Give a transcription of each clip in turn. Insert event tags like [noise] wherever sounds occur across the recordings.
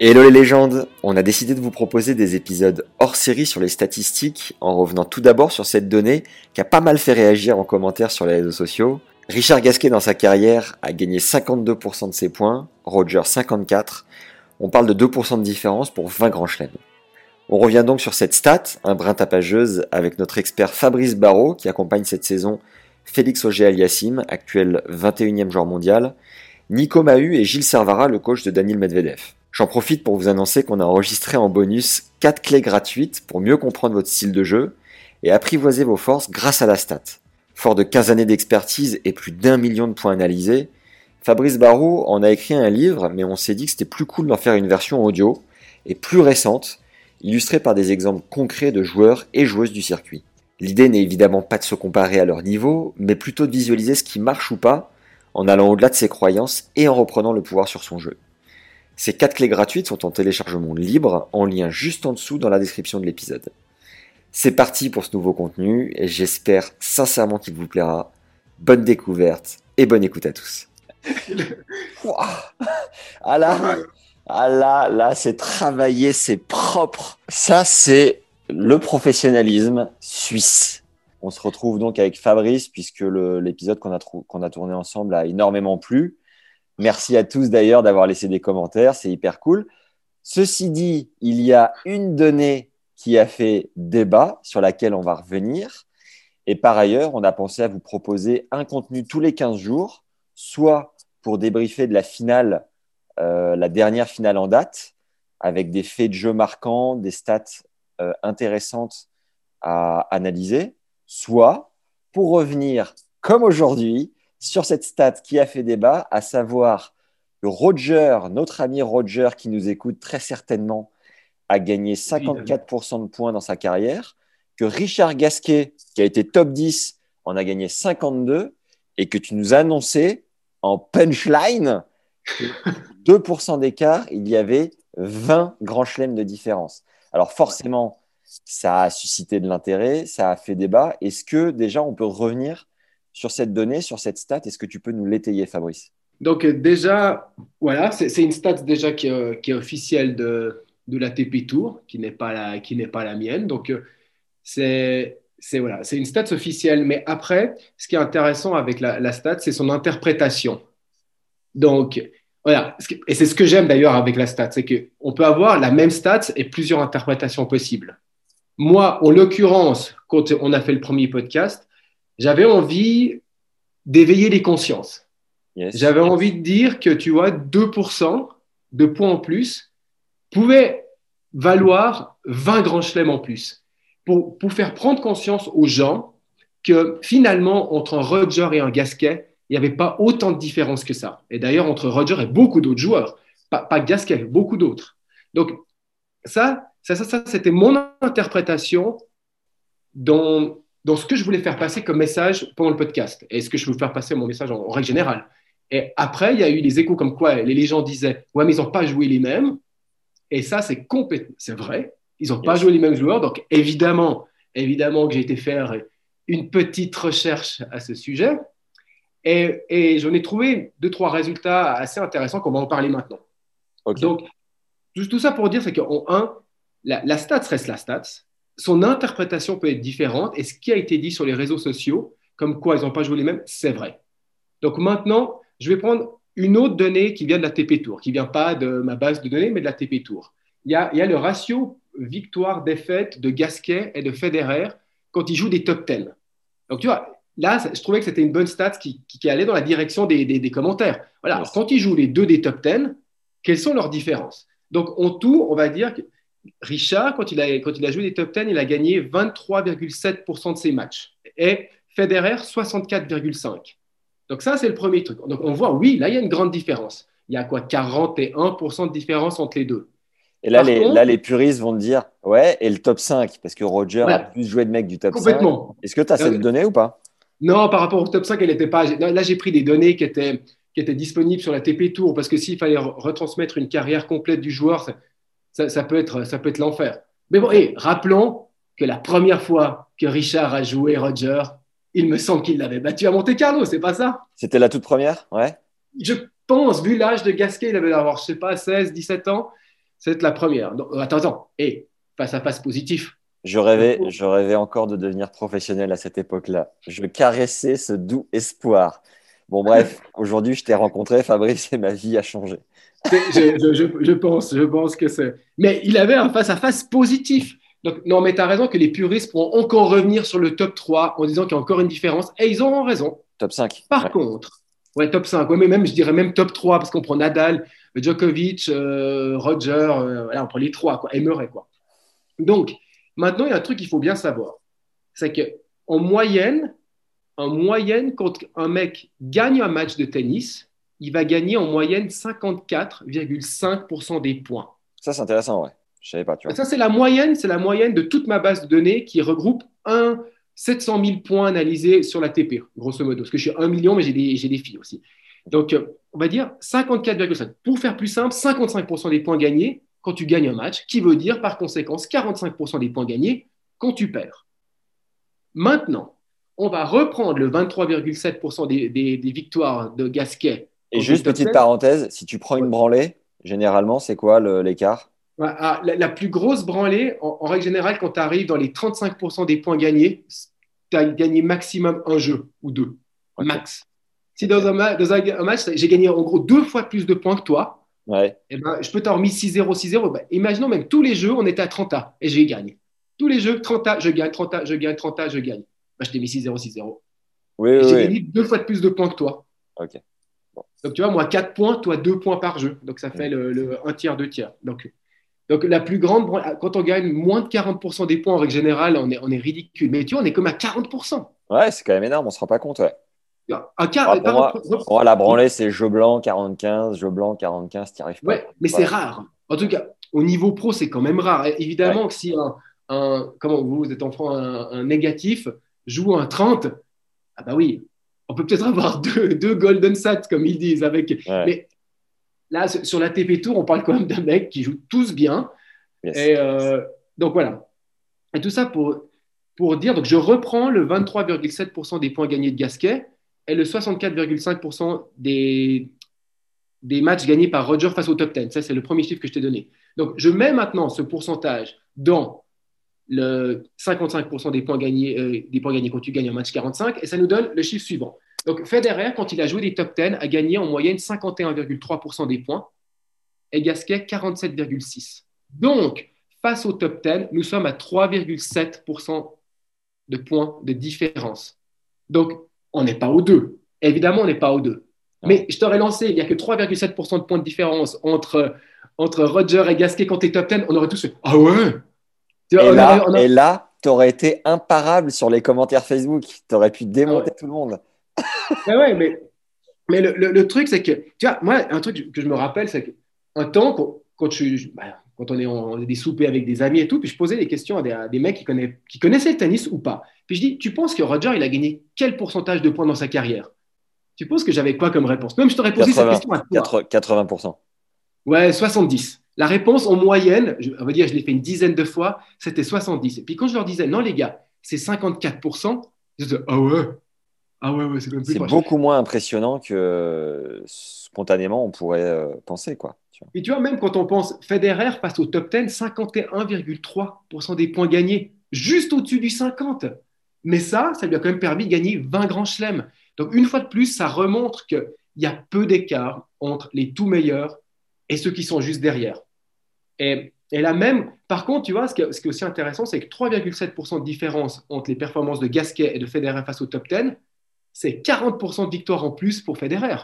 Hello les légendes, on a décidé de vous proposer des épisodes hors série sur les statistiques en revenant tout d'abord sur cette donnée qui a pas mal fait réagir en commentaire sur les réseaux sociaux. Richard Gasquet dans sa carrière a gagné 52% de ses points, Roger 54. On parle de 2% de différence pour 20 grands chelems. On revient donc sur cette stat, un brin tapageuse, avec notre expert Fabrice Barrault qui accompagne cette saison Félix Auger-Aliassime, actuel 21e joueur mondial, Nico Mahu et Gilles Servara, le coach de Daniel Medvedev. J'en profite pour vous annoncer qu'on a enregistré en bonus 4 clés gratuites pour mieux comprendre votre style de jeu et apprivoiser vos forces grâce à la stat. Fort de 15 années d'expertise et plus d'un million de points analysés, Fabrice Barrault en a écrit un livre, mais on s'est dit que c'était plus cool d'en faire une version audio et plus récente, illustrée par des exemples concrets de joueurs et joueuses du circuit. L'idée n'est évidemment pas de se comparer à leur niveau, mais plutôt de visualiser ce qui marche ou pas, en allant au-delà de ses croyances et en reprenant le pouvoir sur son jeu. Ces 4 clés gratuites sont en téléchargement libre, en lien juste en dessous dans la description de l'épisode. C'est parti pour ce nouveau contenu, et j'espère sincèrement qu'il vous plaira. Bonne découverte et bonne écoute à tous. [laughs] ah là, ah là, là, c'est travaillé, c'est propre. Ça, c'est le professionnalisme suisse. On se retrouve donc avec Fabrice, puisque l'épisode qu'on a, a tourné ensemble a énormément plu. Merci à tous d'ailleurs d'avoir laissé des commentaires, c'est hyper cool. Ceci dit, il y a une donnée qui a fait débat, sur laquelle on va revenir. Et par ailleurs, on a pensé à vous proposer un contenu tous les 15 jours, soit pour débriefer de la finale euh, la dernière finale en date, avec des faits de jeu marquants, des stats euh, intéressantes à analyser, soit pour revenir, comme aujourd'hui, sur cette stat qui a fait débat, à savoir que Roger, notre ami Roger, qui nous écoute très certainement, a gagné 54% de points dans sa carrière, que Richard Gasquet, qui a été top 10, en a gagné 52, et que tu nous as annoncé en punchline 2% [laughs] d'écart, il y avait 20 grands chelems de différence. Alors forcément, ça a suscité de l'intérêt, ça a fait débat. Est-ce que déjà on peut revenir sur cette donnée, sur cette stat Est-ce que tu peux nous l'étayer, Fabrice? Donc déjà, voilà, c'est une stat déjà qui, est officielle de, de la TP Tour, qui n'est pas la, pas la mienne. Donc c'est c'est voilà, c'est une stat officielle. Mais après, ce qui est intéressant avec la, la stat, c'est son interprétation. Donc, voilà. Et c'est ce que j'aime d'ailleurs avec la stat, c'est qu'on peut avoir la même stat et plusieurs interprétations possibles. Moi, en l'occurrence, quand on a fait le premier podcast, j'avais envie d'éveiller les consciences. J'avais envie de dire que, tu vois, 2% de points en plus pouvaient valoir 20 grands chelems en plus. Pour, pour faire prendre conscience aux gens que finalement, entre un Roger et un Gasquet, il n'y avait pas autant de différence que ça. Et d'ailleurs, entre Roger et beaucoup d'autres joueurs, pas, pas Gasquet, beaucoup d'autres. Donc, ça, ça, ça, c'était mon interprétation dans, dans ce que je voulais faire passer comme message pendant le podcast et ce que je voulais faire passer mon message en, règle générale. Et après, il y a eu des échos comme quoi les gens disaient Ouais, mais ils n'ont pas joué les mêmes. Et ça, c'est complètement, c'est vrai. Ils n'ont pas joué les mêmes joueurs. Donc, évidemment, évidemment que j'ai été faire une petite recherche à ce sujet. Et, j'en ai trouvé deux, trois résultats assez intéressants qu'on va en parler maintenant. Donc, tout, ça pour dire, c'est qu'en un, la, la stats reste la stats. Son interprétation peut être différente. Et ce qui a été dit sur les réseaux sociaux, comme quoi ils n'ont pas joué les mêmes, c'est vrai. Donc maintenant, je vais prendre une autre donnée qui vient de la TP Tour, qui ne vient pas de ma base de données, mais de la TP Tour. Il y a, il y a le ratio victoire-défaite de Gasquet et de Federer quand ils jouent des top 10. Donc tu vois, là, je trouvais que c'était une bonne stat qui, allait dans la direction des, commentaires. Voilà, quand ils jouent les deux des top 10, quelles sont leurs différences? Donc, en tout, on va dire que Richard, quand il a, quand il a joué les top 10, il a gagné 23,7% de ses matchs. Et Federer, 64,5%. Donc, ça, c'est le premier truc. Donc, on voit, oui, là, il y a une grande différence. il y a quoi 41% de différence entre les deux. Et là, les, là, les puristes vont te dire, ouais, et le top 5, parce que Roger a plus joué de mecs du top complètement. 5. Est-ce que tu as cette donnée ou pas? Non, par rapport au top 5, elle n'était pas. Là, j'ai pris des données qui étaient, qui étaient disponibles sur la TP Tour, parce que s'il fallait retransmettre une carrière complète du joueur, ça, ça, peut être, ça peut être l'enfer. Mais bon, et rappelons que la première fois que Richard a joué Roger, il me semble qu'il l'avait battu à Monte Carlo, c'est pas ça? C'était la toute première, ouais. Je pense, vu l'âge de Gasquet, il avait avoir, je sais pas, 16, 17 ans. C'est la première. attends, attends. Et face à face positif. Je rêvais, je rêvais encore de devenir professionnel à cette époque-là. Je caressais ce doux espoir. Bon, bref, [laughs] aujourd'hui, je t'ai rencontré, Fabrice, et ma vie a changé. Je, pense, je pense que c'est. Mais il avait un face-à-face positif. Donc, non, mais tu as raison que les puristes pourront encore revenir sur le top 3 en disant qu'il y a encore une différence. Et ils auront raison. Top 5. Par contre, ouais, top 5. Ouais, mais même, je dirais même top 3 parce qu'on prend Nadal, Djokovic, euh, Roger, euh, voilà, on prend les trois, quoi, et Murray, quoi. Donc, maintenant, il y a un truc qu'il faut bien savoir. C'est qu'en moyenne, en moyenne, quand un mec gagne un match de tennis, il va gagner en moyenne 54,5% des points. Ça, c'est intéressant, ouais. Je savais pas, tu vois. Ça, c'est la moyenne, c'est la moyenne de toute ma base de données qui regroupe un 700 000 points analysés sur la TP, grosso modo. Parce que je suis 1 million, mais j'ai des, des filles aussi. Donc, euh, on va dire 54,5. Pour faire plus simple, 55% des points gagnés quand tu gagnes un match, qui veut dire par conséquence 45% des points gagnés quand tu perds. Maintenant, on va reprendre le 23,7% des, des, victoires de Gasquet. Et juste petite parenthèse, si tu prends une branlée, généralement, c'est quoi l'écart? Ah, la, plus grosse branlée, en, règle générale, quand tu arrives dans les 35% des points gagnés, tu as gagné maximum un jeu ou deux. Max. Si dans un, match, j'ai gagné en gros deux fois plus de points que toi, ouais. et eh ben, je peux t'en remis 6-0, 6-0. Ben, imaginons même tous les jeux, on était à 30 A et j'ai gagné. Tous les jeux, 30 A, je gagne, 30 A, je gagne, 30 A, je gagne. Ben, je t'ai mis 6-0, 6-0. Oui, j'ai gagné deux fois plus de points que toi. Ok. Donc tu vois, moi 4 points, toi 2 points par jeu. Donc ça fait le, 1 tiers, 2 tiers. Donc, donc la plus grande, quand on gagne moins de 40% des points en règle générale, on est, on est ridicule. Mais tu vois, on est comme à 40%. Ouais, c'est quand même énorme, on ne se rend pas compte. Ouais. Un quart, ah, pour, moi, la branlée, c'est jeu blanc 45, jeu blanc 45, tu n'y arrives pas. Ouais, mais c'est rare. En tout cas, au niveau pro, c'est quand même rare. évidemment que si un, comment vous, êtes enfant, un, négatif joue un 30, ah bah oui, on peut peut-être avoir [laughs] deux, deux, golden sets, comme ils disent. Avec... Mais là, sur la TP Tour, on parle quand même d'un mec qui joue tous bien. Et euh, donc voilà. Et tout ça pour, pour dire, donc je reprends le 23,7% des points gagnés de Gasquet et le 64,5% des, des matchs gagnés par Roger face au top 10. Ça, c'est le premier chiffre que je t'ai donné. Donc, je mets maintenant ce pourcentage dans le 55% des points, gagnés, euh, des points gagnés quand tu gagnes un match 45, et ça nous donne le chiffre suivant. Donc, Federer, quand il a joué des top 10, a gagné en moyenne 51,3% des points, et Gasquet 47,6%. Donc, face au top 10, nous sommes à 3,7% de points de différence. Donc, on n'est pas aux deux. Évidemment, on n'est pas aux deux. Mais je t'aurais lancé, il n'y a que 3,7% de points de différence entre, entre Roger et Gasquet quand tu es top 10. On aurait tous fait Ah ouais Et, là, tu aurais été imparable sur les commentaires Facebook. Tu aurais pu démonter tout le monde. mais ouais, mais, mais le, le, truc, c'est que, tu vois, moi, un truc que je me rappelle, c'est qu'un temps, quand, quand, je, bah, quand on est en des soupers avec des amis et tout, puis je posais des questions à des, à des mecs qui, connaissaient, qui connaissaient le tennis ou pas. Puis je dis, tu penses que Roger, il a gagné quel pourcentage de points dans sa carrière? Tu penses que j'avais quoi comme réponse? Même je t'aurais posé cette question à toi. 80%. Ouais, 70. La réponse en moyenne, on va dire, je l'ai fait une dizaine de fois, c'était 70. Et puis quand je leur disais, non les gars, c'est 54%, ils disaient, ah ouais, ah ouais, ouais c'est C'est beaucoup moins impressionnant que spontanément on pourrait euh, penser, quoi. Et tu vois, même quand on pense Federer face au top 10, 51,3% des points gagnés, juste au-dessus du 50. Mais ça, ça lui a quand même permis de gagner 20 grands chelems. Donc, une fois de plus, ça remontre qu'il y a peu d'écart entre les tout meilleurs et ceux qui sont juste derrière. Et, et là même, par contre, tu vois, ce qui est, aussi intéressant, c'est que 3,7% de différence entre les performances de Gasquet et de Federer face au top 10, c'est 40% de victoire en plus pour Federer.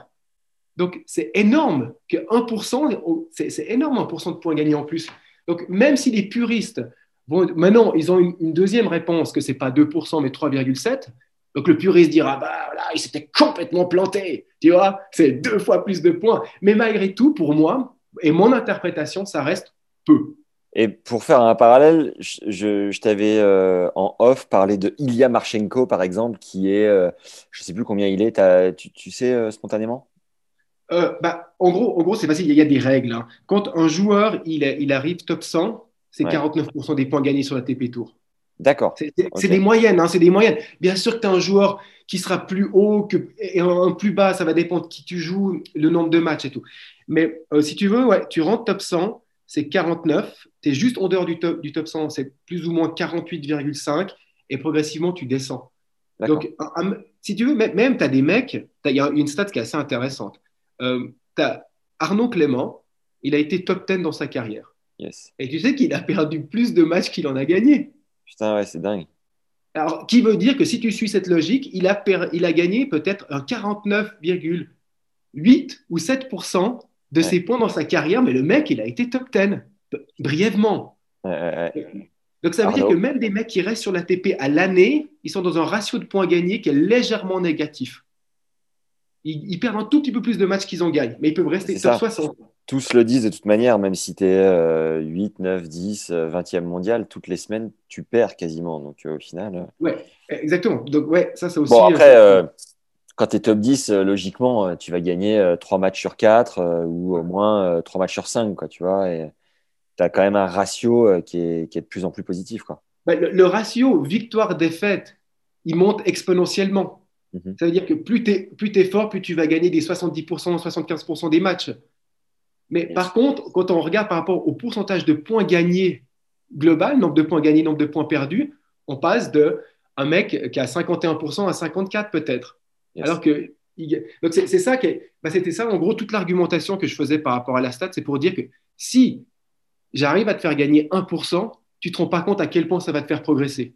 Donc, c'est énorme que 1%, c'est énorme 1% de points gagnés en plus. Donc, même si les puristes, vont, maintenant, ils ont une, deuxième réponse, que ce n'est pas 2%, mais 3,7%, Donc le puriste dira, bah là, il s'était complètement planté, tu vois, c'est deux fois plus de points. Mais malgré tout, pour moi, et mon interprétation, ça reste peu. Et pour faire un parallèle, je, je t'avais euh, en off parlé de Ilya Marchenko, par exemple, qui est, euh, je ne sais plus combien il est, tu, tu, sais euh, spontanément? Bah, En gros, en gros c'est facile, il y a des règles. Hein. Quand un joueur il, il arrive top 100, c'est 49% des points gagnés sur la TP Tour. D'accord. C'est des moyennes, hein, c'est des moyennes. Bien sûr que tu as un joueur qui sera plus haut que, et un, plus bas, ça va dépendre de qui tu joues, le nombre de matchs et tout. Mais si tu veux, ouais, tu rentres top 100, c'est 49. Tu es juste en dehors du top, du top 100, c'est plus ou moins 48,5. Et progressivement, tu descends. Donc, si tu veux, même, tu as des mecs, il y a une stat qui est assez intéressante. Euh, tu as Arnaud Clément, il a été top 10 dans sa carrière. Yes. Et tu sais qu'il a perdu plus de matchs qu'il en a gagné. Putain, ouais, c'est dingue. Alors, qui veut dire que si tu suis cette logique, il a, il a gagné peut-être un 49,8 ou 7 de ses points dans sa carrière, mais le mec, il a été top 10, brièvement. Donc ça veut dire que même des mecs qui restent sur la TP à l'année, ils sont dans un ratio de points gagnés qui est légèrement négatif. Ils, perdent un tout petit peu plus de matchs qu'ils en gagnent, mais ils peuvent rester top 60. Tous le disent de toute manière, même si tu es 8, 9, 10, 20e mondial, toutes les semaines, tu perds quasiment. Donc euh, au final. Euh, ouais, exactement. Donc ouais, ça c'est aussi. Bon, après, euh, quand tu es top 10, logiquement, tu vas gagner 3 matchs sur 4 ou au moins 3 matchs sur 5, quoi, tu vois. Et tu as quand même un ratio qui est, qui est de plus en plus positif, quoi. Bah, le, ratio victoire-défaite, il monte exponentiellement. Mhm. Ça veut dire que plus tu es fort, plus tu vas gagner des 70%, 75% des matchs. Mais par contre, quand on regarde par rapport au pourcentage de points gagnés global, nombre de points gagnés, nombre de points perdus, on passe de un mec qui a 51% à 54 peut-être. Alors que donc c'est ça qui bah, c'était ça en gros toute l'argumentation que je faisais par rapport à la stat, c'est pour dire que si j'arrive à te faire gagner 1%, tu te rends pas compte à quel point ça va te faire progresser.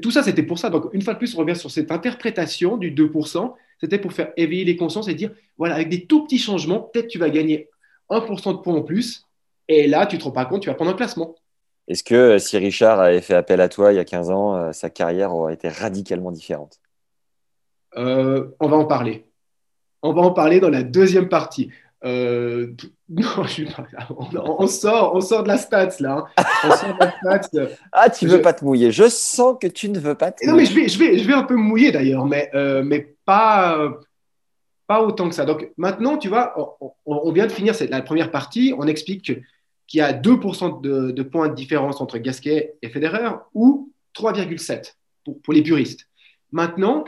Tout ça, c'était pour ça. Donc, une fois de plus, on revient sur cette interprétation du 2%. C'était pour faire éveiller les consciences et dire, voilà, avec des tout petits changements, peut-être tu vas gagner 1% de points en plus. Et là, tu ne te rends pas compte, tu vas prendre un classement. Est-ce que euh, si Richard avait fait appel à toi il y a 15 ans, euh, sa carrière aurait été radicalement différente? Euh, On va en parler. On va en parler dans la deuxième partie. [laughs] non, on, sort, on sort de la stats là. Hein. [laughs] ah, tu veux pas te mouiller. Je sens que tu ne veux pas te mouiller. Non, mais je vais, je vais, je vais un peu me mouiller d'ailleurs, mais, mais pas, pas autant que ça. Donc maintenant, tu vois, on, vient de finir cette, la première partie. On explique qu'il y a 2% de, points de différence entre Gasquet et Federer ou 3,7 pour, pour les puristes. Maintenant,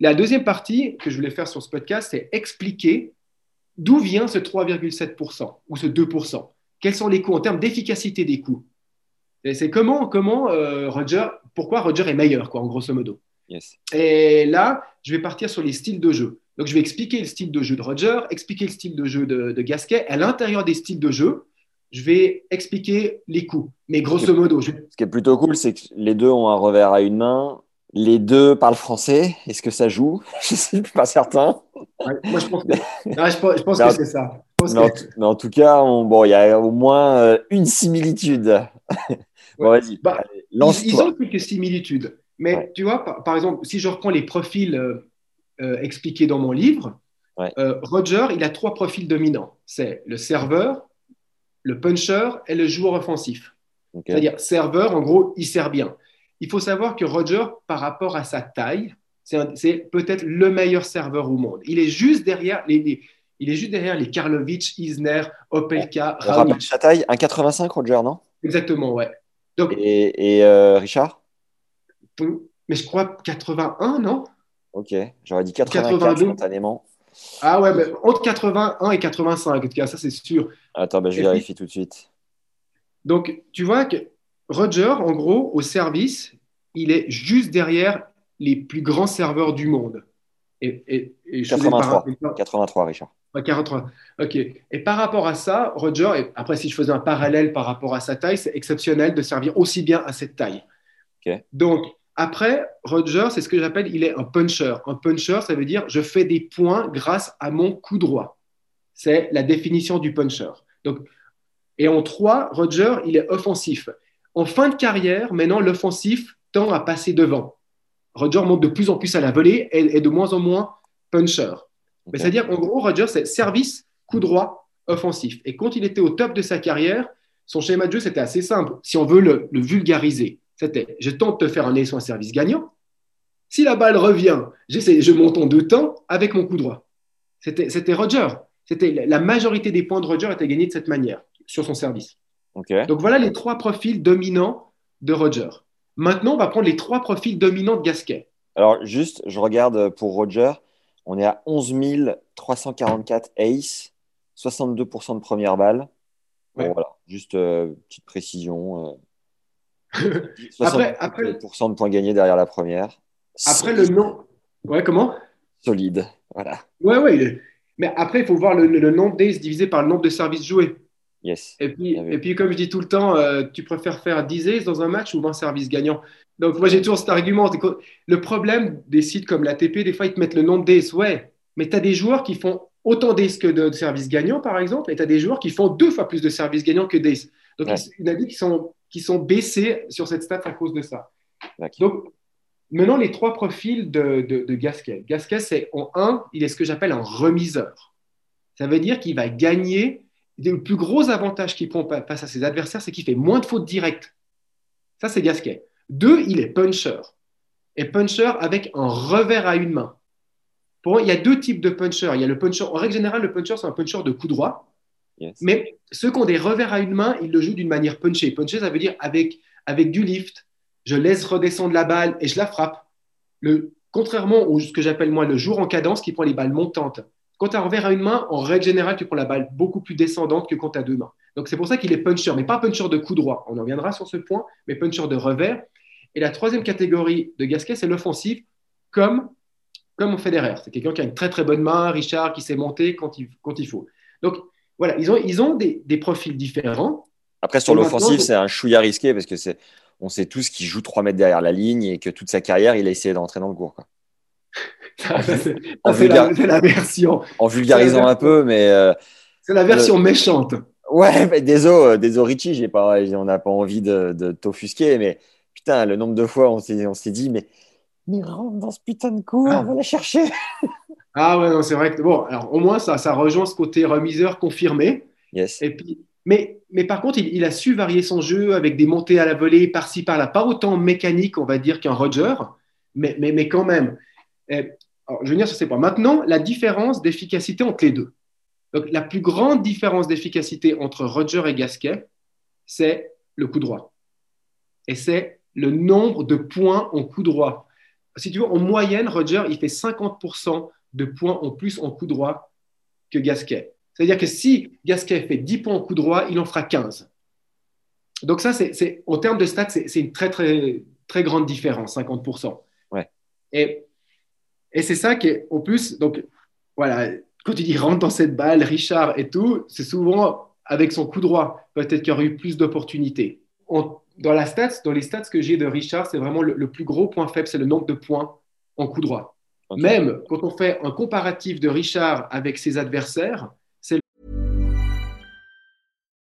la deuxième partie que je voulais faire sur ce podcast, c'est expliquer d'où vient ce 3,7% ou ce 2%. Quels sont les coûts en termes d'efficacité des coûts? C'est comment, comment euh, Roger, pourquoi Roger est meilleur, quoi, en grosso modo? Et là, je vais partir sur les styles de jeu. Donc, je vais expliquer le style de jeu de Roger, expliquer le style de jeu de, Gasquet. À l'intérieur des styles de jeu, je vais expliquer les coups. Mais grosso modo. Ce qui est plutôt cool, c'est que les deux ont un revers à une main. Les deux parlent français. Est-ce que ça joue? [laughs] Je ne suis pas certain. moi, je pense que, je pense, que c'est ça. Mais, en, tout cas, bon, il y a au moins euh, une similitude. bon, vas-y. Bah, ils, ils, ont quelques similitudes. Mais tu vois, par, exemple, si je reprends les profils euh, euh, expliqué dans mon livre, Roger, il a trois profils dominants. C'est le serveur, le puncher et le joueur offensif. C'est-à-dire, serveur, en gros, il sert bien. Il faut savoir que Roger, par rapport à sa taille, c'est peut-être le meilleur serveur au monde. Il est juste derrière les, il est juste derrière les Karlovic, Isner, Opelka, Raonic. Sa taille, 1,85 Roger, non? Exactement, ouais. Donc, et, euh, Richard? Mais je crois 81, non? Ok, j'aurais dit 84 spontanément. Ah ouais, mais entre 81 et 85, en tout cas, ça c'est sûr. Attends, ben, je vérifie tout de suite. Donc, tu vois que Roger, en gros, au service, il est juste derrière les plus grands serveurs du monde. Et, 83, 83, Richard. 43. Ok. Et par rapport à ça, Roger, et après, si je faisais un parallèle par rapport à sa taille, c'est exceptionnel de servir aussi bien à cette taille. Donc, après, Roger, c'est ce que j'appelle, il est un puncher. Un puncher, ça veut dire je fais des points grâce à mon coup droit. C'est la définition du puncher. Donc, et en trois, Roger, il est offensif. En fin de carrière, maintenant, l'offensif tend à passer devant. Roger monte de plus en plus à la volée et est de moins en moins puncher. C'est-à-dire, en gros, Roger, c'est service, coup droit, offensif. Et quand il était au top de sa carrière, son schéma de jeu, c'était assez simple. Si on veut le, vulgariser, c'était je tente de faire un ou un service gagnant. Si la balle revient, je monte en deux temps avec mon coup droit. C'était Roger. C'était la majorité des points de Roger étaient gagnés de cette manière sur son service. Donc voilà les trois profils dominants de Roger. Maintenant, on va prendre les trois profils dominants de Gasquet. Alors juste, je regarde pour Roger, on est à 11 344 ace, 62% de première balle. voilà, juste euh, petite précision. Euh, [laughs] après, après, de points gagnés derrière la première. Après le nom. Ouais, comment? Solide, voilà. Ouais, ouais. Mais après, il faut voir le, nombre d'ace divisé par le nombre de services joués. Yes. Et puis, et puis comme je dis tout le temps, euh, tu préfères faire 10 aces dans un match ou 20 services gagnants? Donc, moi, j'ai toujours cet argument. Le problème des sites comme l'ATP, des fois, ils te mettent le nombre d'ace. Ouais, mais tu as des joueurs qui font autant d'ace que de, services gagnants, par exemple, et tu as des joueurs qui font deux fois plus de services gagnants que d'ace. Donc, il y en a qui sont, qui sont baissés sur cette stat à cause de ça. Donc, maintenant, les trois profils de, de, Gasquet. Gasquet, c'est en un, il est ce que j'appelle un remiseur. Ça veut dire qu'il va gagner. Le plus gros avantage qu'il prend face à ses adversaires, c'est qu'il fait moins de fautes directes. Ça, c'est Gasquet. Deux, il est puncher. Et puncher avec un revers à une main il y a deux types de punchers. Il y a le puncher, en règle générale, le puncher, c'est un puncher de coup droit. Mais ceux qui ont des revers à une main, ils le jouent d'une manière punchée. Puncher, ça veut dire avec, avec du lift, je laisse redescendre la balle et je la frappe. Le, contrairement au ce que j'appelle moi le jour en cadence qui prend les balles montantes. Quand tu as un revers à une main, en règle générale, tu prends la balle beaucoup plus descendante que quand tu as deux mains. Donc c'est pour ça qu'il est puncher, mais pas puncher de coup droit. On en viendra sur ce point, mais puncher de revers. Et la troisième catégorie de Gasquet, c'est l'offensive, comme comme Federer. C'est quelqu'un qui a une très très bonne main, Richard, qui sait monter quand il, quand il faut. Donc voilà, ils ont, ils ont des, des profils différents. Après, sur l'offensive, c'est un chouïa risqué parce que c'est, on sait tous qu'il joue 3 mètres derrière la ligne et que toute sa carrière, il a essayé d'entrer dans le cours. C'est, la, version. En vulgarisant un peu, mais. Euh, c'est la version méchante. Ouais, mais désolé, euh, désolé Richie, j'ai pas, on n'a pas envie de, de t'offusquer, mais putain, le nombre de fois on s'est, on s'est dit, mais mais rentre dans ce putain de cours, ah. on va la chercher. ah ouais, non, c'est vrai que bon, alors au moins ça, ça rejoint ce côté remiseur confirmé. Yes. Et puis, mais, mais par contre, il, a su varier son jeu avec des montées à la volée par-ci par-là, pas autant mécanique, on va dire, qu'un Roger, mais, mais, mais quand même. Alors, je veux venir sur ces points. Maintenant, la différence d'efficacité entre les deux. Donc, la plus grande différence d'efficacité entre Roger et Gasquet, c'est le coup droit. Et c'est le nombre de points en coup droit si tu veux, en moyenne, Roger, il fait 50% de points en plus en coup droit que Gasquet. C'est-à-dire que si Gasquet fait 10 points en coup droit, il en fera 15. Donc ça, c'est, en termes de stats, c'est, une très, très, très grande différence, 50%. Ouais. Et, et c'est ça qui est, en plus, donc voilà, quand tu dis rentre dans cette balle, Richard et tout, c'est souvent avec son coup droit. Peut-être qu'il y aurait eu plus d'opportunités dans, la stats, dans les stats que j'ai de Richard, c'est vraiment le, plus gros point faible, c'est le nombre de points en coup droit. Même quand on fait un comparatif de Richard avec ses adversaires, c'est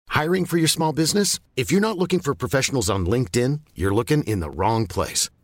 Hiring for your small business? If you're not looking for professionals on LinkedIn, you're looking in the wrong place.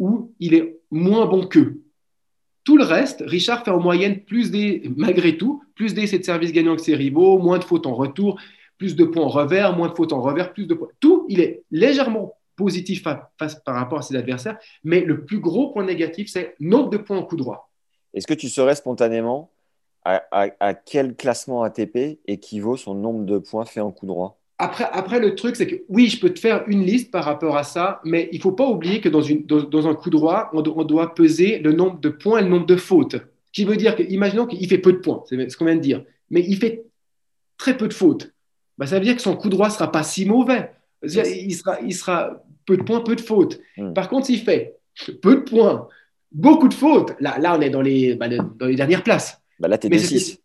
où il est moins bon qu'eux. Tout le reste, Richard fait en moyenne plus des, malgré tout, plus d'essais de service gagnants que ses rivaux, moins de fautes en retour, plus de points en revers, moins de fautes en revers, plus de points. Tout, il est légèrement positif face par rapport à ses adversaires, mais le plus gros point négatif, c'est nombre de points en coup droit. Est-ce que tu saurais spontanément à, quel classement ATP équivaut son nombre de points faits en coup droit? Après, après, le truc, c'est que oui, je peux te faire une liste par rapport à ça, mais il ne faut pas oublier que dans, une, dans, un coup droit, on, doit peser le nombre de points et le nombre de fautes. Ce qui veut dire que, imaginons qu'il fait peu de points, c'est ce qu'on vient de dire, mais il fait très peu de fautes. Bah, ça veut dire que son coup droit ne sera pas si mauvais. Il sera, il sera peu de points, peu de fautes. Hmm. Par contre, s'il fait peu de points, beaucoup de fautes. Là, là on est dans les, bah, dans les dernières places. Bah là, tu es 6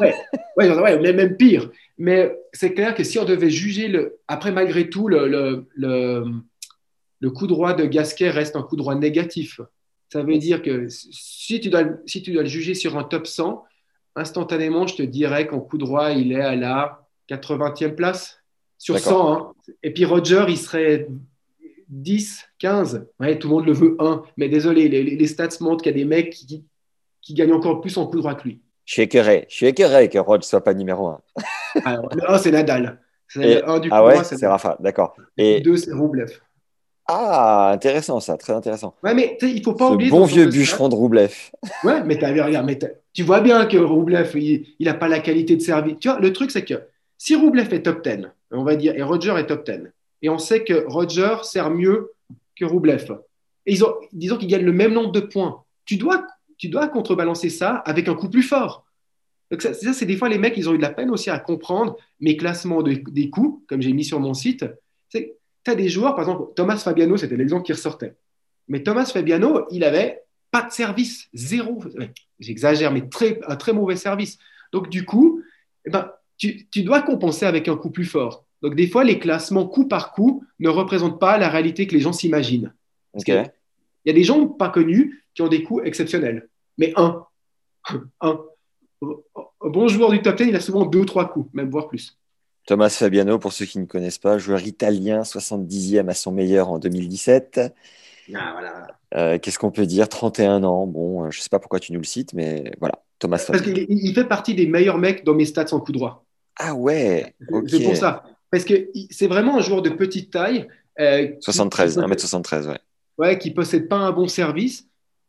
ouais, ouais, mais même pire. Mais c'est clair que si on devait juger, le, après, malgré tout, le, le, le, le coup droit de Gasquet reste un coup droit négatif. Ça veut dire que si tu dois, si tu dois le juger sur un top 100, instantanément, je te dirais qu'en coup droit, il est à la 80e place sur 100. Hein. Et puis Roger, il serait 10, 15. Ouais, tout le monde le veut 1. Mais désolé, les, stats montrent qu'il y a des mecs qui, qui, gagnent encore plus en coup droit que lui. Je suis écœuré. Je suis écœuré que Roger soit pas numéro 1. Alors, non, c'est Nadal. Et, du ah ouais, c'est Rafa, d'accord. Et deux, c'est Roublev. Ah, intéressant ça, très intéressant. Ouais, mais il faut pas Ce oublier. Bon vieux bûcheron de Roublev. Ouais, mais, regarde, mais tu vois bien que Roublev, il n'a pas la qualité de service. Tu vois, le truc, c'est que si Roublev est top 10, on va dire, et Roger est top 10, et on sait que Roger sert mieux que Roublev, et ils ont, disons qu'ils gagnent le même nombre de points, tu dois, tu dois contrebalancer ça avec un coup plus fort. Donc ça, c'est des fois les mecs, ils ont eu de la peine aussi à comprendre mes classements des coups, comme j'ai mis sur mon site. Tu as des joueurs, par exemple, Thomas Fabiano, c'était l'exemple qui ressortait. Mais Thomas Fabiano, il avait pas de service, zéro. J'exagère, mais très, un très mauvais service. Donc, du coup, eh ben, tu, dois compenser avec un coup plus fort. Donc, des fois, les classements coup par coup ne représentent pas la réalité que les gens s'imaginent. Il y a des gens pas connus qui ont des coups exceptionnels. Mais un, [clears throat] un, un bon joueur du top 10, il a souvent deux ou trois coups, même voire plus. Thomas Fabiano, pour ceux qui ne connaissent pas, joueur italien, 70e à son meilleur en 2017. Ah, euh, qu'est-ce qu'on peut dire? 31 ans. Bon, euh, je ne sais pas pourquoi tu nous le cites, mais voilà. Thomas Parce qu'il fait partie des meilleurs mecs dans mes stats en coup droit. Ah ouais C'est pour ça. Parce que c'est vraiment un joueur de petite taille. 73, 1m73, ouais. Ouais, qui possède pas un bon service.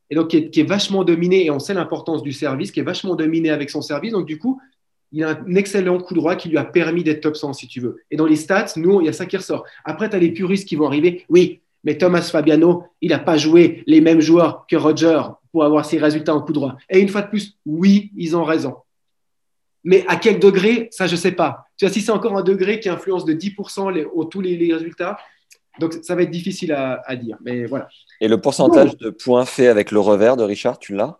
Et donc, qui est, vachement dominé, et on sait l'importance du service, qui est vachement dominé avec son service. Donc, du coup, il a un excellent coup droit qui lui a permis d'être top 100, si tu veux. Et dans les stats, nous, il y a ça qui ressort. Après, tu as les puristes qui vont arriver. Oui, mais Thomas Fabiano, il n'a pas joué les mêmes joueurs que Roger pour avoir ses résultats en coup droit. Et une fois de plus, oui, ils ont raison. Mais à quel degré, ça, je ne sais pas. Tu vois, si c'est encore un degré qui influence de 10% les, tous les, résultats, donc ça va être difficile à, dire. Mais voilà. Et le pourcentage de points faits avec le revers de Richard, tu l'as?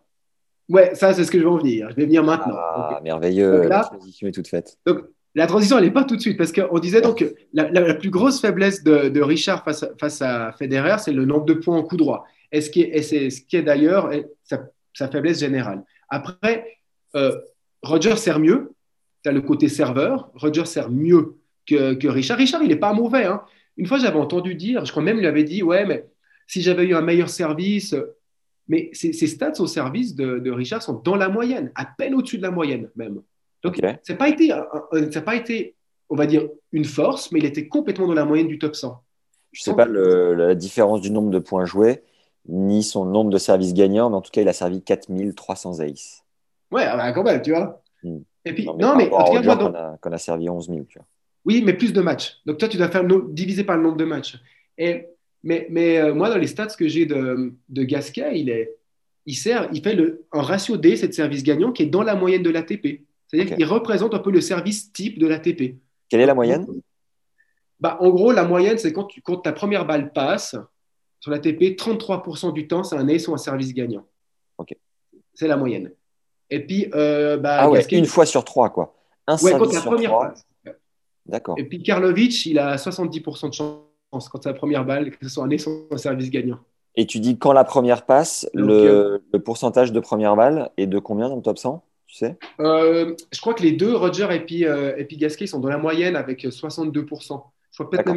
Ouais, ça, c'est ce que je vais en venir. Je vais venir maintenant. Ah, merveilleux. la transition est toute faite. Donc, la transition, elle n'est pas tout de suite parce qu'on disait donc que la, plus grosse faiblesse de, Richard face à, face à Federer, c'est le nombre de points en coup droit. Et, ce qui est, c'est ce qui est d'ailleurs sa, faiblesse générale. Après, euh, Roger sert mieux. Tu as le côté serveur. Roger sert mieux que, que Richard. Richard, il n'est pas mauvais. Hein. Une fois, j'avais entendu dire, je crois même lui avait dit, ouais, mais si j'avais eu un meilleur service, mais ces, stats au service de, Richard sont dans la moyenne, à peine au-dessus de la moyenne même. Donc, ça n'a pas, été, pas été, on va dire, une force, mais il était complètement dans la moyenne du top 100. Je ne sais pas la différence du nombre de points joués, ni son nombre de services gagnants, mais en tout cas, il a servi 4300 aces. Ouais, ah bah, quand même, tu vois. Hmm. Et puis, non, mais, en tout cas, moi, qu'on a, servi 11 000, tu vois. Oui, mais plus de matchs. Donc, toi, tu dois faire diviser par le nombre de matchs. Et mais, mais euh, moi, dans les stats que j'ai de, de Gasquet, il, est, il, sert, il fait le, un ratio D, c'est service gagnant, qui est dans la moyenne de l'ATP. C'est-à-dire qu'il représente un peu le service type de l'ATP. Quelle est la moyenne? Bah, En gros, la moyenne, c'est quand, tu, quand ta première balle passe sur l'ATP, 33% du temps, c'est un ace ou un service gagnant. C'est la moyenne. Et puis, euh, bah, ah ouais, une fois sur trois, quoi. Un service sur trois. D'accord. Et puis, Karlovic, il a 70% de chance quand c'est la première balle, que ce soit un essai un service gagnant. Et tu dis quand la première passe, euh, le, pourcentage de première balle est de combien dans le top 100 tu sais? Euh, Je crois que les deux, Roger et puis, euh, et puis Gasquet, sont dans la moyenne avec 62%. Je crois peut-être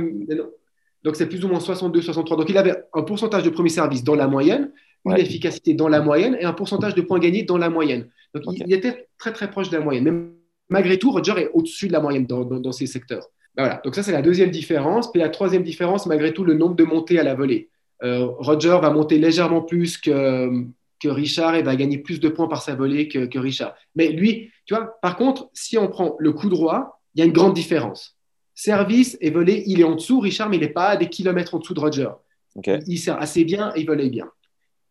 donc c'est plus ou moins 62-63. Donc il avait un pourcentage de premier service dans la moyenne, une efficacité dans la moyenne et un pourcentage de points gagnés dans la moyenne. Donc il, était très très proche de la moyenne. Malgré tout, Roger est au-dessus de la moyenne dans, dans ces secteurs. Ben voilà. Donc ça, c'est la deuxième différence. Puis la troisième différence, malgré tout, le nombre de montées à la volée. Euh, Roger va monter légèrement plus que, que Richard et va gagner plus de points par sa volée que, que, Richard. Mais lui, tu vois, par contre, si on prend le coup droit, il y a une grande différence. Service et volée, il est en dessous, Richard, mais il n'est pas à des kilomètres en dessous de Roger. Il sert assez bien et il volait bien.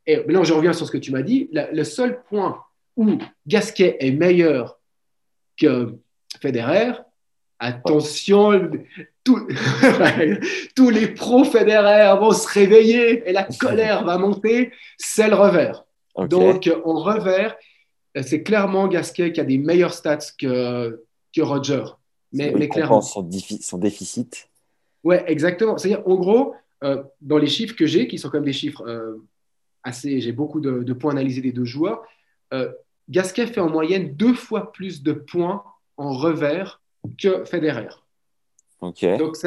Et maintenant, je reviens sur ce que tu m'as dit. le seul point où Gasquet est meilleur Federer, attention, [laughs] tous les pros fédéraires vont se réveiller et la colère va monter, c'est le revers. Donc, en revers, c'est clairement Gasquet qui a des meilleurs stats que, que Roger. Mais, mais clairement. Son, son déficit. Ouais, exactement. C'est-à-dire, en gros, euh, dans les chiffres que j'ai, qui sont quand même des chiffres euh, assez. J'ai beaucoup de, points analysés des deux joueurs. Euh, Gasquet fait en moyenne deux fois plus de points en revers que Federer. Donc,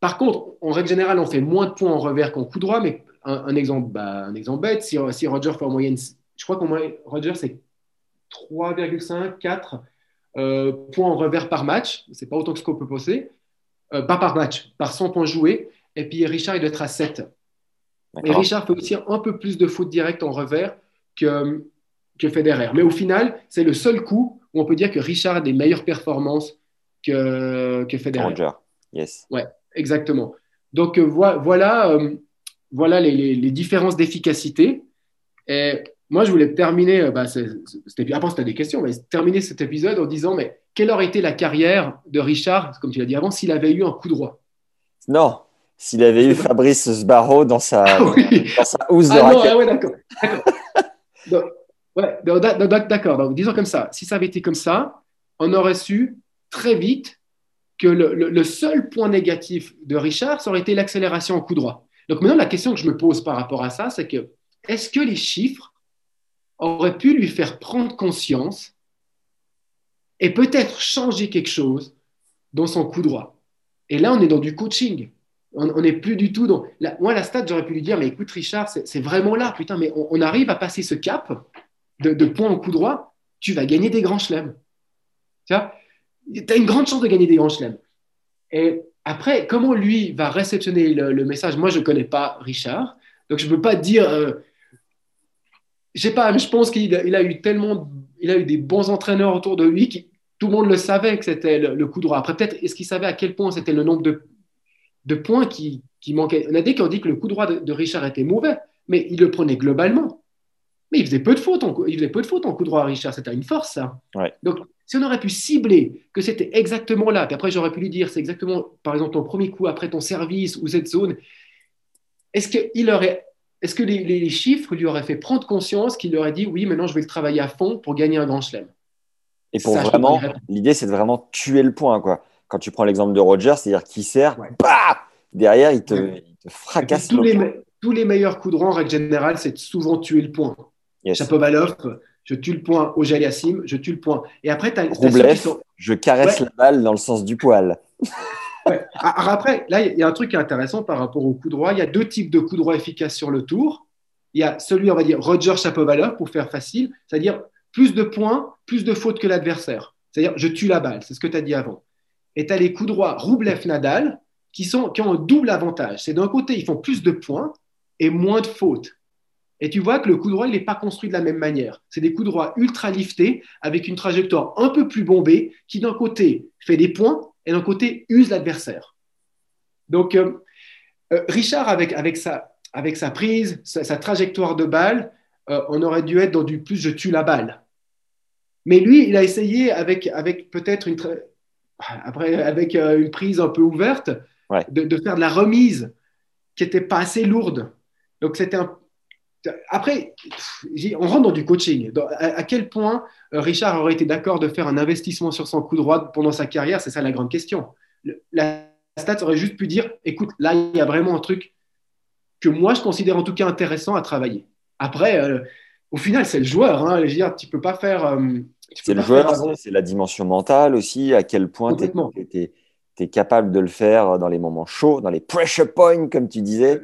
par contre, en règle générale, on fait moins de points en revers qu'en coup droit, mais un, exemple, bah, un exemple bête, si, si, Roger fait en moyenne, je crois qu'en moyenne, Roger, c'est 3,5, 4 points en revers par match. C'est pas autant que ce qu'on peut poser. pas par match, par 100 points joués. Et puis Richard, il doit être à 7. Et Richard fait aussi un peu plus de fautes directes en revers que, que Federer. Mais au final, c'est le seul coup où on peut dire que Richard a des meilleures performances que, que Federer. Roger, yes. Ouais, exactement. Donc euh, voilà, euh, voilà les, les, différences d'efficacité. Et moi, je voulais terminer, euh, bah, après, tu as des questions, mais terminer cet épisode en disant, mais quelle aurait été la carrière de Richard, comme tu l'as dit avant, s'il avait eu un coup droit? Non, s'il avait eu Fabrice Sbarro dans sa, [laughs] ah dans sa housse de ah non, ah ouais, d'accord. [laughs] D'accord. Donc, disons comme ça, si ça avait été comme ça, on aurait su très vite que le, seul point négatif de Richard, ça aurait été l'accélération au coup droit. Donc maintenant, la question que je me pose par rapport à ça, c'est que est-ce que les chiffres auraient pu lui faire prendre conscience et peut-être changer quelque chose dans son coup droit? Et là, on est dans du coaching. On n'est plus du tout dans. moi, la stat, j'aurais pu lui dire Mais écoute, Richard, c'est vraiment là, putain, mais on, arrive à passer ce cap de, de point au coup droit, tu vas gagner des grands chelems. Tu as une grande chance de gagner des grands chelems. Et après, comment lui va réceptionner le, message? Moi, je ne connais pas Richard, donc je ne peux pas dire. Euh, je sais pas, je pense qu'il a, eu tellement. Il a eu des bons entraîneurs autour de lui qui tout le monde le savait que c'était le, coup droit. Après, peut-être, est-ce qu'il savait à quel point c'était le nombre de, de points qui, qui manquaient? On a dit qu'on dit que le coup droit de, Richard était mauvais, mais il le prenait globalement. Mais il faisait peu de fautes en, il faisait peu de fautes en coup droit à Richard. C'était une force, ça. Donc, si on aurait pu cibler que c'était exactement là, puis après j'aurais pu lui dire c'est exactement, par exemple, ton premier coup après ton service ou cette zone, est-ce qu'il aurait. Est-ce que les, chiffres lui auraient fait prendre conscience qu'il aurait dit oui, maintenant je vais le travailler à fond pour gagner un grand chelem? Et pour vraiment, l'idée c'est de vraiment tuer le point, quoi quand tu prends l'exemple de Roger, c'est-à-dire qu'il sert, bah derrière, il te, fracasse. Tous les, tous les, meilleurs coups de rang, en règle générale, c'est souvent tuer le point. Yes. Chapovalov, je tue le point. Au Yassim, je tue le point. Et après, tu as, Roublev, je caresse la balle dans le sens du poil. [laughs] Après, là, il y a un truc qui est intéressant par rapport au coup droit. Il y a deux types de coups droit efficaces sur le tour. Il y a celui, on va dire, Roger Chapovalov, pour faire facile, c'est-à-dire plus de points, plus de fautes que l'adversaire. C'est-à-dire, je tue la balle. C'est ce que tu as dit avant et tu as les coups droits Roublev-Nadal qui, sont, qui ont un double avantage. C'est d'un côté, ils font plus de points et moins de fautes. Et tu vois que le coup droit, il n'est pas construit de la même manière. C'est des coups droits ultra liftés avec une trajectoire un peu plus bombée qui, d'un côté, fait des points et d'un côté, use l'adversaire. Donc, euh, euh, Richard, avec, avec, sa, avec sa prise, sa, trajectoire de balle, euh, on aurait dû être dans du plus je tue la balle. Mais lui, il a essayé avec, avec peut-être une, après, avec une prise un peu ouverte, de, faire de la remise qui n'était pas assez lourde. Donc, c'était un. Après, on rentre dans du coaching. à, quel point euh, Richard aurait été d'accord de faire un investissement sur son coup droit pendant sa carrière? C'est ça la grande question. la stat aurait juste pu dire écoute, là, il y a vraiment un truc que moi, je considère en tout cas intéressant à travailler. Après, euh, au final, c'est le joueur. Hein, je veux dire, tu ne peux pas faire. C'est le joueur, c'est la dimension mentale aussi, à quel point tu es, capable de le faire dans les moments chauds, dans les pressure points, comme tu disais.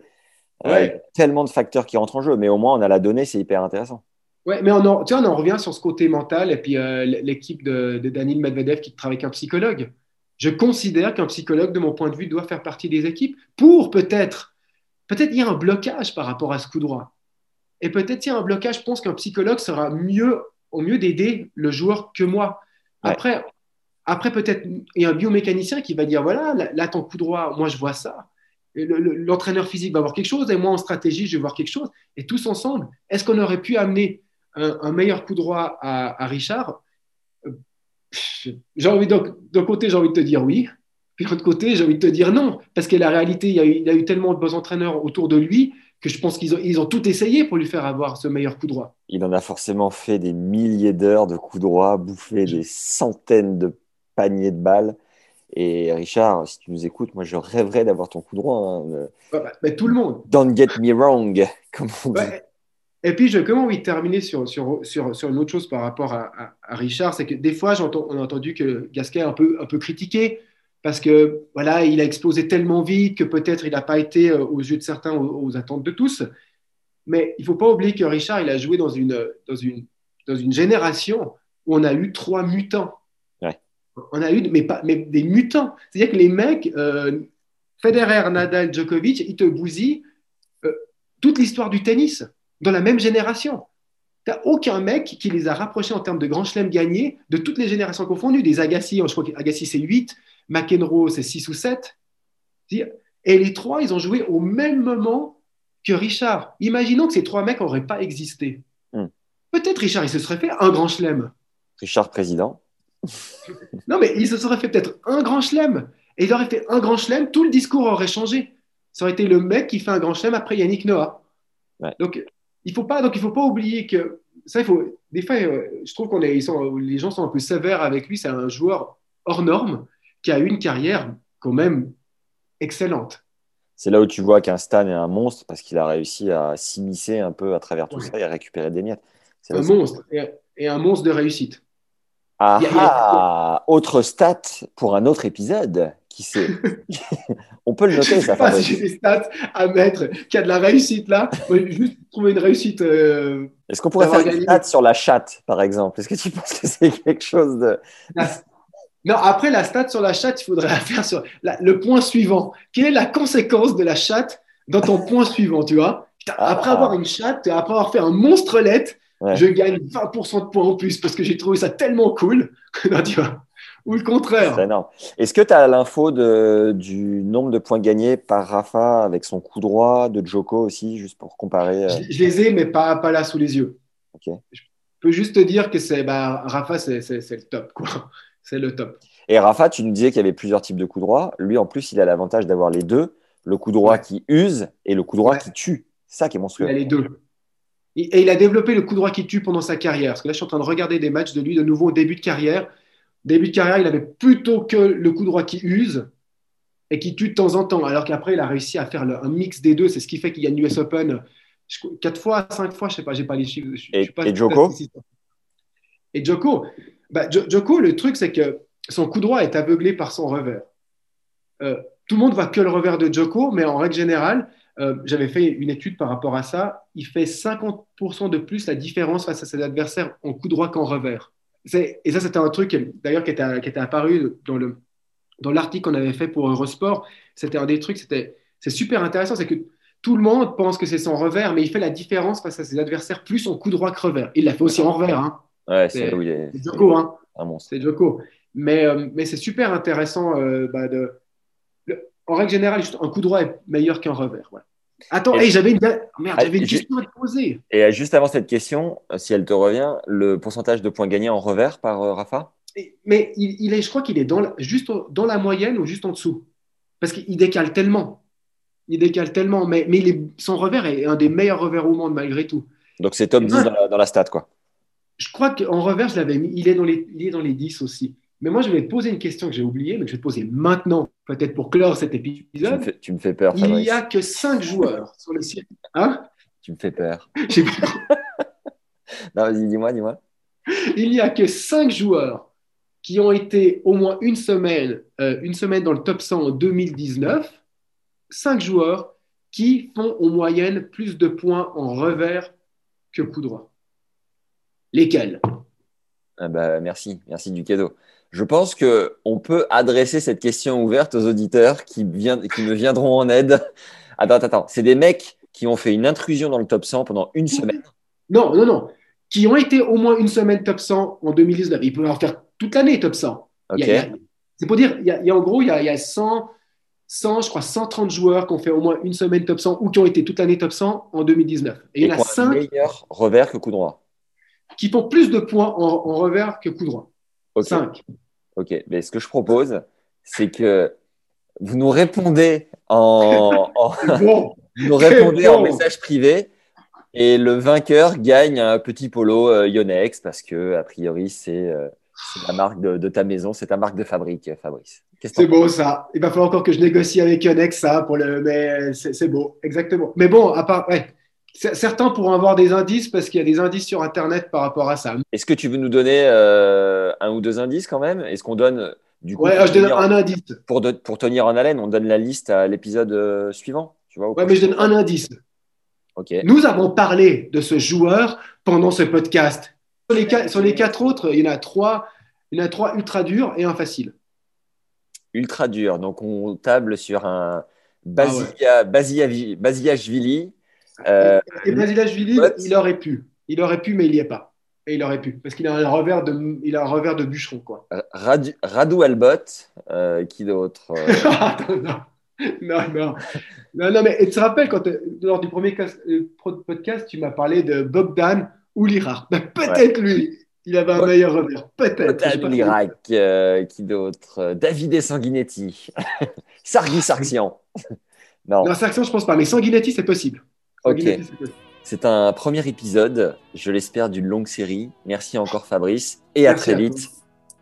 Euh, tellement de facteurs qui rentrent en jeu, mais au moins on a la donnée, c'est hyper intéressant. Ouais, mais on en, tu vois, on en revient sur ce côté mental et puis euh, l'équipe de, de, Daniel Medvedev qui travaille avec un psychologue. Je considère qu'un psychologue, de mon point de vue, doit faire partie des équipes pour peut-être, peut-être il y a un blocage par rapport à ce coup droit. Et peut-être il y a un blocage, je pense qu'un psychologue sera mieux au mieux d'aider le joueur que moi. Après, après peut-être, il y a un biomécanicien qui va dire voilà, là, ton coup droit, moi, je vois ça. L'entraîneur physique va voir quelque chose et moi, en stratégie, je vais voir quelque chose. Et tous ensemble, est-ce qu'on aurait pu amener un, meilleur coup droit à, Richard? J'ai envie d'un côté, j'ai envie de te dire oui, puis de l'autre côté, j'ai envie de te dire non, parce que la réalité, il y a eu, il y a eu tellement de bons entraîneurs autour de lui que je pense qu'ils ont, ils ont tout essayé pour lui faire avoir ce meilleur coup droit. Il en a forcément fait des milliers d'heures de coups droits, bouffé des centaines de paniers de balles. Et Richard, si tu nous écoutes, moi je rêverais d'avoir ton coup droit. Hein. Bah, mais tout le monde. Don't get me wrong, [laughs] comme on dit. Et puis, je comment envie de terminer sur, sur, sur, sur, une autre chose par rapport à, à, Richard, c'est que des fois, on a entendu que Gasquet a un peu, un peu critiqué parce que voilà, il a explosé tellement vite que peut-être il n'a pas été euh, aux yeux de certains aux, attentes de tous. Mais il ne faut pas oublier que Richard, il a joué dans une, dans une, dans une génération où on a eu trois mutants. On a eu mais pas, mais des mutants. C'est-à-dire que les mecs, euh, Federer, Nadal, Djokovic, ils te bousillent euh, toute l'histoire du tennis dans la même génération. Tu aucun mec qui les a rapprochés en termes de grand chelem gagnés de toutes les générations confondues. Des Agassi, je crois qu'Agassi c'est 8, McEnroe c'est 6 ou 7. Et les trois, ils ont joué au même moment que Richard. Imaginons que ces trois mecs n'auraient pas existé. Hmm. Peut-être Richard, il se serait fait un grand chelem. Richard président. Non, mais il se serait fait peut-être un grand chelem. Et il aurait fait un grand chelem, tout le discours aurait changé. Ça aurait été le mec qui fait un grand chelem après Yannick Noah. Donc, il faut pas, donc il faut pas oublier que ça, il faut. Des fois, euh, je trouve qu'on est, ils sont, les gens sont un peu sévères avec lui. C'est un joueur hors norme qui a eu une carrière quand même excellente. C'est là où tu vois qu'un Stan est un monstre parce qu'il a réussi à s'immiscer un peu à travers tout ça et à récupérer des miettes. Un monstre et, un monstre de réussite. Ah, ah autre stat pour un autre épisode. Qui sait? [laughs] On peut le noter, je sais Pas si j'ai des stats à mettre qui a de la réussite là. juste trouver une réussite. Euh, Est-ce qu'on pourrait faire une stat sur la chatte, par exemple? Est-ce que tu penses que c'est quelque chose de. Non, après la stat sur la chatte, il faudrait la faire sur le point suivant. Quelle est la conséquence de la chatte dans ton point suivant, tu vois? Après avoir une chatte, après avoir fait un je gagne 20% de points en plus parce que j'ai trouvé ça tellement cool. non, tu vois ou le contraire. Est-ce que tu as l'info du nombre de points gagnés par Rafa avec son coup droit, de Joko aussi, juste pour comparer euh? je, les ai, mais pas, pas là sous les yeux. Je peux juste te dire que c'est bah, Rafa, c'est le top. [laughs] C'est le top. Et Rafa, tu nous disais qu'il y avait plusieurs types de coups droits. Lui, en plus, il a l'avantage d'avoir les deux le coup droit qui use et le coup droit qui tue. C'est ça qui est monstrueux. Il a les deux. Et il a développé le coup droit qui tue pendant sa carrière. Parce que là, je suis en train de regarder des matchs de lui de nouveau au début de carrière. Début de carrière, il avait plutôt que le coup droit qui use et qui tue de temps en temps, alors qu'après, il a réussi à faire un mix des deux. C'est ce qui fait qu'il gagne l'US Open quatre fois, cinq fois, je sais pas, j'ai pas les chiffres. et, Joko Et Joko, bah, Joko, le truc, c'est que son coup droit est aveuglé par son revers. Euh, tout le monde voit que le revers de Joko, mais en règle générale, euh, j'avais fait une étude par rapport à ça. Il fait 50% de plus la différence face à ses adversaires en coup droit qu'en revers et ça, c'était un truc d'ailleurs qui était, qui était apparu dans le dans l'article qu'on avait fait pour Eurosport. C'était un des trucs, c'était c'est super intéressant, c'est que tout le monde pense que c'est son revers, mais il fait la différence face à ses adversaires plus son coup droit que revers. Il l'a fait aussi en revers. Hein. Ouais, c'est Joko. Hein. C'est Joko. Mais, euh, mais c'est super intéressant. Euh, bah, de, en règle générale, un coup droit est meilleur qu'un revers. Attends, j'avais une, Merde, j'avais une question à te poser. Et juste avant cette question, euh, si elle te revient, le pourcentage de points gagnés en revers par euh, Rafa? Mais il, est, je crois qu'il est dans juste dans la moyenne ou juste en dessous? Parce qu'il décale tellement. Il décale tellement. Mais, mais son revers est un des meilleurs revers au monde malgré tout. Donc c'est top 10 dans, la, dans la stat, quoi. Je crois qu'en revers, je l'avais mis. Il est, dans les, il est dans les 10 aussi. Mais moi, je vais te poser une question que j'ai oubliée, mais que je vais te poser maintenant, peut-être pour clore cet épisode. Tu me fais, peur, Il n'y a que 5 joueurs sur le circuit. Hein? Tu me fais peur. [laughs] [laughs] non, vas-y, dis-moi, dis-moi. Il n'y a que 5 joueurs qui ont été au moins une semaine, euh, une semaine dans le top 100 en 2019. 5 joueurs qui font en moyenne plus de points en revers que coup droit. Lesquels? Ah bah, Merci, merci du cadeau. Je pense qu'on peut adresser cette question ouverte aux auditeurs qui, qui me viendront en aide. [laughs] Attends, attends, c'est des mecs qui ont fait une intrusion dans le top 100 pendant une semaine? Non, non, non. Qui ont été au moins une semaine top 100 en 2019. Ils peuvent en faire toute l'année top 100. c'est pour dire, il y, a, en gros, il y a, 100, 100, je crois, 130 joueurs qui ont fait au moins une semaine top 100 ou qui ont été toute l'année top 100 en 2019. Et, il y en a 5 meilleurs revers que coup droit. Qui font plus de points en, en revers que coup droit. 5. Ok, mais ce que je propose, c'est que vous nous répondez en, [laughs] [laughs] vous nous répondez en message privé et le vainqueur gagne un petit polo euh, Yonex parce que, a priori, c'est euh, la marque de, ta maison, c'est ta marque de fabrique, Fabrice. C'est beau ça. Il va falloir encore que je négocie avec Yonex ça pour le, mais c'est beau, exactement. Mais bon, à part, ouais. Certains pourront avoir des indices parce qu'il y a des indices sur Internet par rapport à ça. Est-ce que tu veux nous donner euh, un ou deux indices quand même? Est-ce qu'on donne du coup Ouais, je donne un indice. Pour, pour tenir en haleine, on donne la liste à l'épisode suivant. Tu vois, ouais, mais je donne un indice. Nous avons parlé de ce joueur pendant ce podcast. Sur les, quatre, autres, il y en a trois, il y en a trois ultra durs et un facile. Ultra dur. Donc on table sur un Basia, Basilashvili. Euh, et Basilashvili, il aurait pu. Il aurait pu, mais il n'y est pas. Et il aurait pu, parce qu'il a un revers de, il a un revers de bûcheron. Quoi. Radou Albot, euh, qui d'autre euh? [laughs] Non, non. Non, non, mais tu te rappelles, quand, lors du premier euh, podcast, tu m'as parlé de Bogdan ou l'Irak. Ben, peut-être lui, il avait un meilleur revers. Peut-être. Bogdan l'Irak, euh, qui d'autre David et Sanguinetti. [laughs] Sargi Sarxian. [laughs] non. non, Sarxian, je pense pas, mais Sanguinetti, c'est possible. Ok. C'est un premier épisode, je l'espère, d'une longue série. Merci encore Fabrice et à très vite.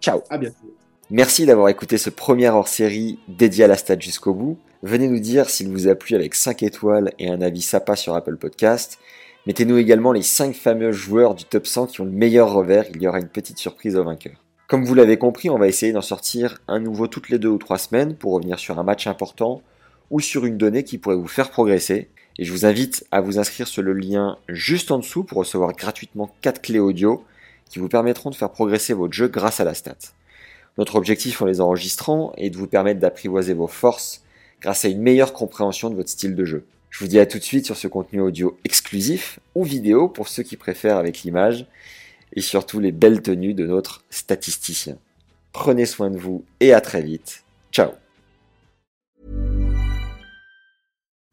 Ciao. À bientôt. Merci d'avoir écouté ce premier hors-série dédié à la stade jusqu'au bout. Venez nous dire s'il vous a plu avec 5 étoiles et un avis sympa sur Apple Podcast. Mettez-nous également les 5 fameux joueurs du top 100 qui ont le meilleur revers, il y aura une petite surprise au vainqueur. Comme vous l'avez compris, on va essayer d'en sortir un nouveau toutes les deux ou trois semaines pour revenir sur un match important ou sur une donnée qui pourrait vous faire progresser. Et je vous invite à vous inscrire sur le lien juste en dessous pour recevoir gratuitement 4 clés audio qui vous permettront de faire progresser votre jeu grâce à la stat. Notre objectif en les enregistrant est de vous permettre d'apprivoiser vos forces grâce à une meilleure compréhension de votre style de jeu. Je vous dis à tout de suite sur ce contenu audio exclusif ou vidéo pour ceux qui préfèrent avec l'image et surtout les belles tenues de notre statisticien. Prenez soin de vous et à très vite. Ciao